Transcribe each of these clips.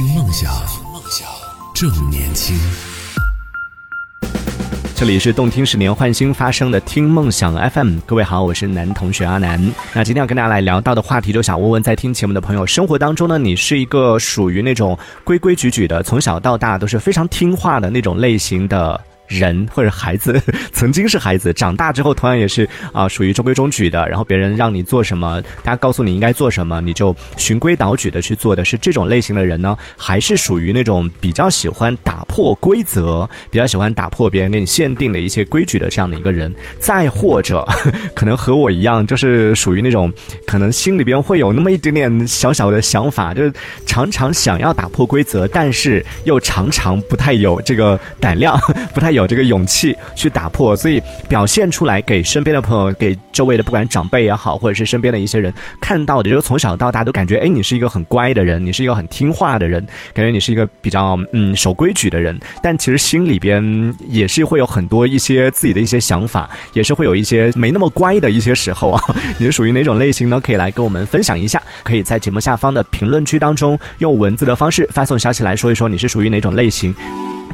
听梦想，梦想正年轻。这里是动听十年换新发生的听梦想 FM，各位好，我是男同学阿南。那今天要跟大家来聊到的话题，就想问问在听节目的朋友，生活当中呢，你是一个属于那种规规矩矩的，从小到大都是非常听话的那种类型的？人或者孩子 曾经是孩子，长大之后同样也是啊，属于中规中矩的。然后别人让你做什么，大家告诉你应该做什么，你就循规蹈矩的去做的是这种类型的人呢，还是属于那种比较喜欢打破规则，比较喜欢打破别人给你限定的一些规矩的这样的一个人？再或者，可能和我一样，就是属于那种可能心里边会有那么一点点小小的想法，就是常常想要打破规则，但是又常常不太有这个胆量，不太有。有这个勇气去打破，所以表现出来给身边的朋友、给周围的不管长辈也好，或者是身边的一些人看到的，就是从小到大都感觉，哎，你是一个很乖的人，你是一个很听话的人，感觉你是一个比较嗯守规矩的人。但其实心里边也是会有很多一些自己的一些想法，也是会有一些没那么乖的一些时候啊。你是属于哪种类型呢？可以来跟我们分享一下，可以在节目下方的评论区当中用文字的方式发送消息来说一说你是属于哪种类型。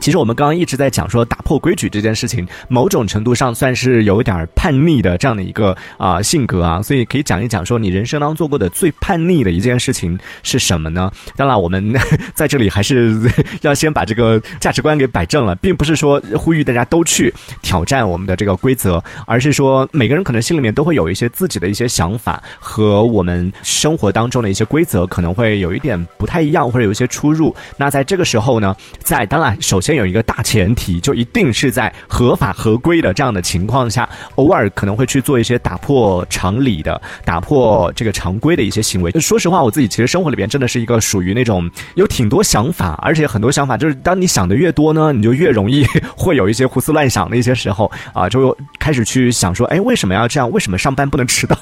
其实我们刚刚一直在讲说打破规矩这件事情，某种程度上算是有点叛逆的这样的一个啊性格啊，所以可以讲一讲说你人生当中做过的最叛逆的一件事情是什么呢？当然，我们在这里还是要先把这个价值观给摆正了，并不是说呼吁大家都去挑战我们的这个规则，而是说每个人可能心里面都会有一些自己的一些想法和我们生活当中的一些规则可能会有一点不太一样，或者有一些出入。那在这个时候呢，在当然首先。先有一个大前提，就一定是在合法合规的这样的情况下，偶尔可能会去做一些打破常理的、打破这个常规的一些行为。说实话，我自己其实生活里边真的是一个属于那种有挺多想法，而且很多想法就是当你想的越多呢，你就越容易会有一些胡思乱想的一些时候啊，就开始去想说，哎，为什么要这样？为什么上班不能迟到？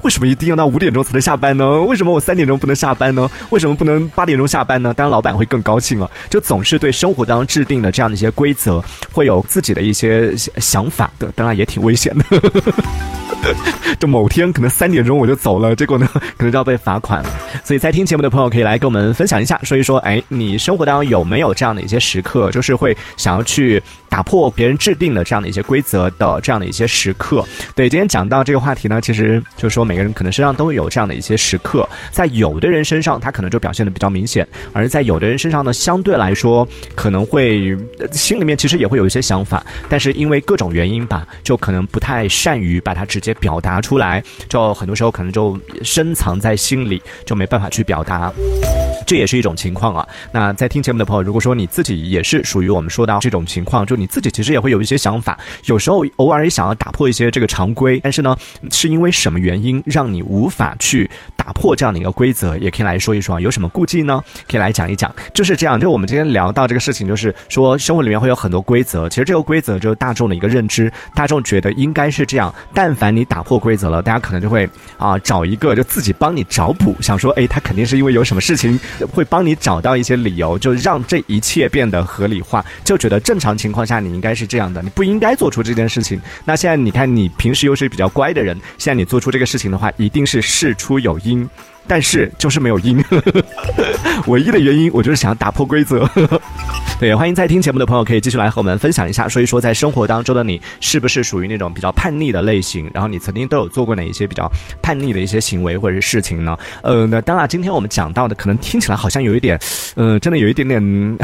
为什么一定要到五点钟才能下班呢？为什么我三点钟不能下班呢？为什么不能八点钟下班呢？当然，老板会更高兴啊，就总是对。对生活当中制定的这样的一些规则，会有自己的一些想法的，当然也挺危险的。就某天可能三点钟我就走了，结果呢，可能就要被罚款了。所以在听节目的朋友可以来跟我们分享一下，说一说，哎，你生活当中有没有这样的一些时刻，就是会想要去。打破别人制定的这样的一些规则的这样的一些时刻，对，今天讲到这个话题呢，其实就是说每个人可能身上都会有这样的一些时刻，在有的人身上他可能就表现的比较明显，而在有的人身上呢，相对来说可能会心里面其实也会有一些想法，但是因为各种原因吧，就可能不太善于把它直接表达出来，就很多时候可能就深藏在心里，就没办法去表达。这也是一种情况啊。那在听节目的朋友，如果说你自己也是属于我们说到这种情况，就你自己其实也会有一些想法，有时候偶尔也想要打破一些这个常规，但是呢，是因为什么原因让你无法去打破这样的一个规则？也可以来说一说，有什么顾忌呢？可以来讲一讲。就是这样，就我们今天聊到这个事情，就是说生活里面会有很多规则，其实这个规则就是大众的一个认知，大众觉得应该是这样。但凡你打破规则了，大家可能就会啊找一个就自己帮你找补，想说，哎，他肯定是因为有什么事情。会帮你找到一些理由，就让这一切变得合理化，就觉得正常情况下你应该是这样的，你不应该做出这件事情。那现在你看，你平时又是比较乖的人，现在你做出这个事情的话，一定是事出有因。但是就是没有音，唯一的原因我就是想要打破规则。对，欢迎在听节目的朋友可以继续来和我们分享一下，说一说在生活当中的你是不是属于那种比较叛逆的类型？然后你曾经都有做过哪一些比较叛逆的一些行为或者是事情呢？呃，那当然，今天我们讲到的可能听起来好像有一点，呃，真的有一点点。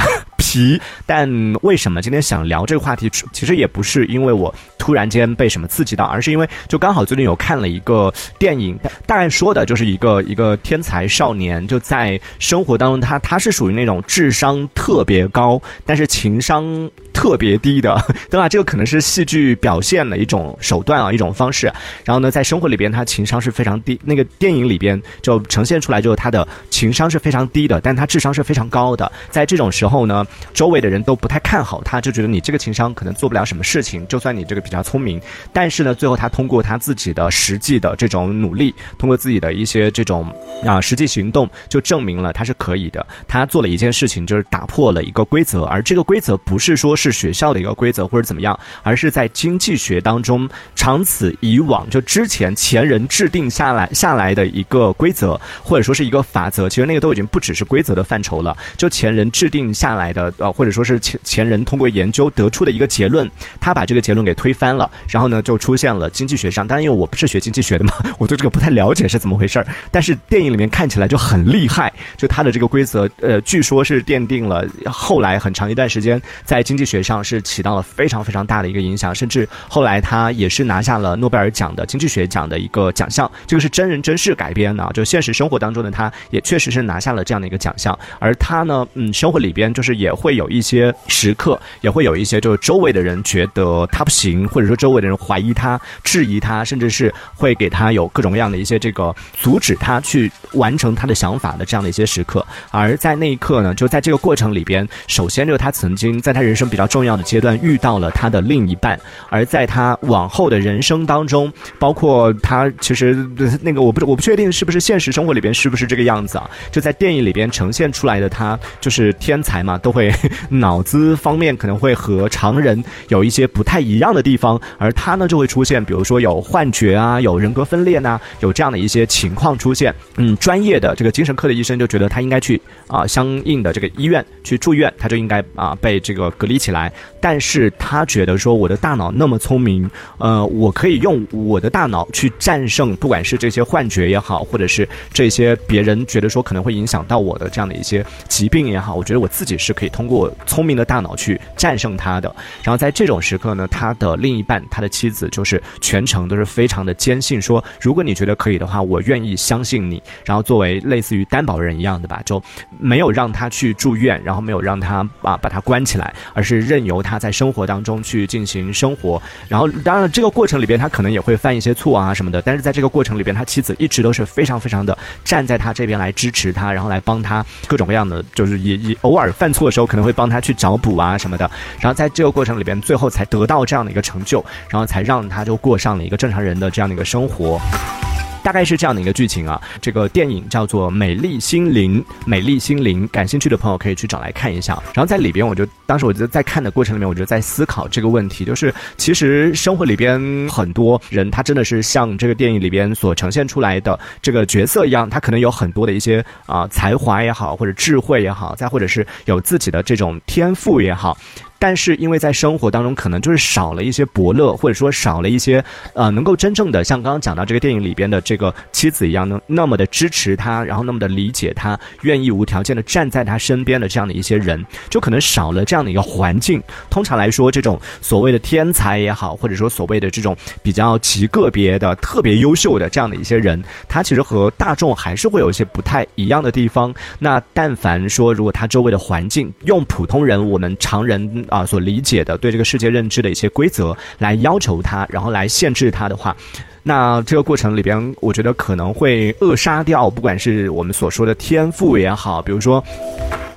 题，但为什么今天想聊这个话题？其实也不是因为我突然间被什么刺激到，而是因为就刚好最近有看了一个电影，大概说的就是一个一个天才少年，就在生活当中，他他是属于那种智商特别高，但是情商。特别低的，对吧？这个可能是戏剧表现的一种手段啊，一种方式。然后呢，在生活里边，他情商是非常低。那个电影里边就呈现出来，就是他的情商是非常低的，但他智商是非常高的。在这种时候呢，周围的人都不太看好他，就觉得你这个情商可能做不了什么事情。就算你这个比较聪明，但是呢，最后他通过他自己的实际的这种努力，通过自己的一些这种啊实际行动，就证明了他是可以的。他做了一件事情，就是打破了一个规则，而这个规则不是说是。学校的一个规则或者怎么样，而是在经济学当中长此以往就之前前人制定下来下来的一个规则，或者说是一个法则。其实那个都已经不只是规则的范畴了，就前人制定下来的呃，或者说是前前人通过研究得出的一个结论，他把这个结论给推翻了，然后呢就出现了经济学上。当然，因为我不是学经济学的嘛，我对这个不太了解是怎么回事儿。但是电影里面看起来就很厉害，就他的这个规则，呃，据说是奠定了后来很长一段时间在经济学上是起到了非常非常大的一个影响，甚至后来他也是拿下了诺贝尔奖的经济学奖的一个奖项。这个是真人真事改编的，就现实生活当中的他也确实是拿下了这样的一个奖项。而他呢，嗯，生活里边就是也会有一些时刻，也会有一些就是周围的人觉得他不行，或者说周围的人怀疑他、质疑他，甚至是会给他有各种各样的一些这个阻止他去完成他的想法的这样的一些时刻。而在那一刻呢，就在这个过程里边，首先就是他曾经在他人生比较较重要的阶段遇到了他的另一半，而在他往后的人生当中，包括他其实那个我不我不确定是不是现实生活里边是不是这个样子啊？就在电影里边呈现出来的他就是天才嘛，都会 脑子方面可能会和常人有一些不太一样的地方，而他呢就会出现，比如说有幻觉啊，有人格分裂呐，有这样的一些情况出现。嗯，专业的这个精神科的医生就觉得他应该去啊相应的这个医院去住院，他就应该啊被这个隔离起来。来但是他觉得说我的大脑那么聪明，呃，我可以用我的大脑去战胜，不管是这些幻觉也好，或者是这些别人觉得说可能会影响到我的这样的一些疾病也好，我觉得我自己是可以通过聪明的大脑去战胜它的。然后在这种时刻呢，他的另一半，他的妻子就是全程都是非常的坚信说，如果你觉得可以的话，我愿意相信你。然后作为类似于担保人一样的吧，就没有让他去住院，然后没有让他啊把他关起来，而是任由他在生活当中去进行生活。然后当然这个过程里边他可能也会犯一些错啊什么的，但是在这个过程里边，他妻子一直都是非常非常的站在他这边来支持他，然后来帮他各种各样的，就是也也偶尔犯错的时候可能会帮他去找补啊什么的。然后在这个过程里边，最后才得到这样的一个成就，然后才让他就过上了一个正常人的这样的一个生活。大概是这样的一个剧情啊，这个电影叫做《美丽心灵》，美丽心灵，感兴趣的朋友可以去找来看一下。然后在里边，我就当时我觉得在看的过程里面，我就在思考这个问题，就是其实生活里边很多人，他真的是像这个电影里边所呈现出来的这个角色一样，他可能有很多的一些啊才华也好，或者智慧也好，再或者是有自己的这种天赋也好。但是因为在生活当中，可能就是少了一些伯乐，或者说少了一些，呃，能够真正的像刚刚讲到这个电影里边的这个妻子一样，能那么的支持他，然后那么的理解他，愿意无条件的站在他身边的这样的一些人，就可能少了这样的一个环境。通常来说，这种所谓的天才也好，或者说所谓的这种比较极个别的、特别优秀的这样的一些人，他其实和大众还是会有一些不太一样的地方。那但凡说，如果他周围的环境用普通人我们常人。啊，所理解的对这个世界认知的一些规则来要求他，然后来限制他的话，那这个过程里边，我觉得可能会扼杀掉，不管是我们所说的天赋也好，比如说。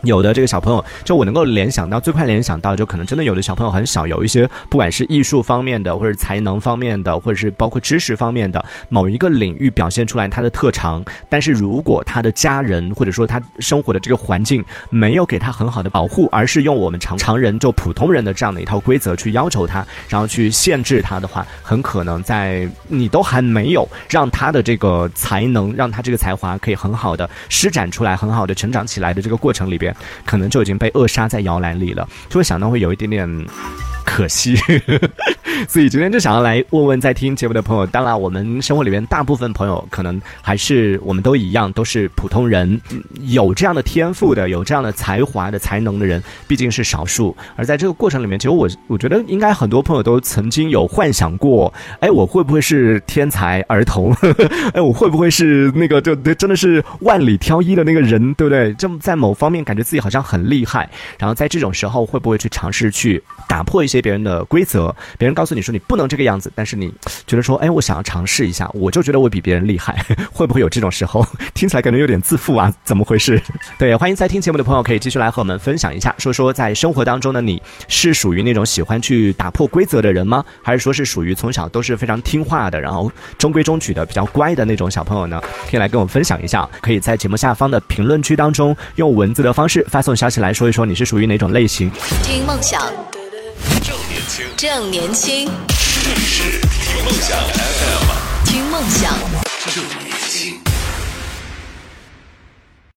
有的这个小朋友，就我能够联想到最快联想到，就可能真的有的小朋友很小，有一些不管是艺术方面的，或者才能方面的，或者是包括知识方面的某一个领域表现出来他的特长，但是如果他的家人或者说他生活的这个环境没有给他很好的保护，而是用我们常常人就普通人的这样的一套规则去要求他，然后去限制他的话，很可能在你都还没有让他的这个才能，让他这个才华可以很好的施展出来，很好的成长起来的这个过程里边。可能就已经被扼杀在摇篮里了，就会想到会有一点点。可惜，所以今天就想要来问问在听节目的朋友。当然，我们生活里面大部分朋友可能还是我们都一样，都是普通人。有这样的天赋的，有这样的才华的才能的人，毕竟是少数。而在这个过程里面，其实我我觉得应该很多朋友都曾经有幻想过：哎，我会不会是天才儿童？哎，我会不会是那个就真的是万里挑一的那个人，对不对？这么在某方面感觉自己好像很厉害。然后在这种时候，会不会去尝试去打破一些？别人的规则，别人告告诉你说你不能这个样子，但是你觉得说，哎，我想要尝试一下，我就觉得我比别人厉害，会不会有这种时候？听起来感觉有点自负啊，怎么回事？对，欢迎在听节目的朋友可以继续来和我们分享一下，说说在生活当中的你是属于那种喜欢去打破规则的人吗？还是说是属于从小都是非常听话的，然后中规中矩的比较乖的那种小朋友呢？可以来跟我分享一下，可以在节目下方的评论区当中用文字的方式发送消息来说一说你是属于哪种类型。听梦想。正年轻，这里是听梦想 FM，听梦想。正年轻。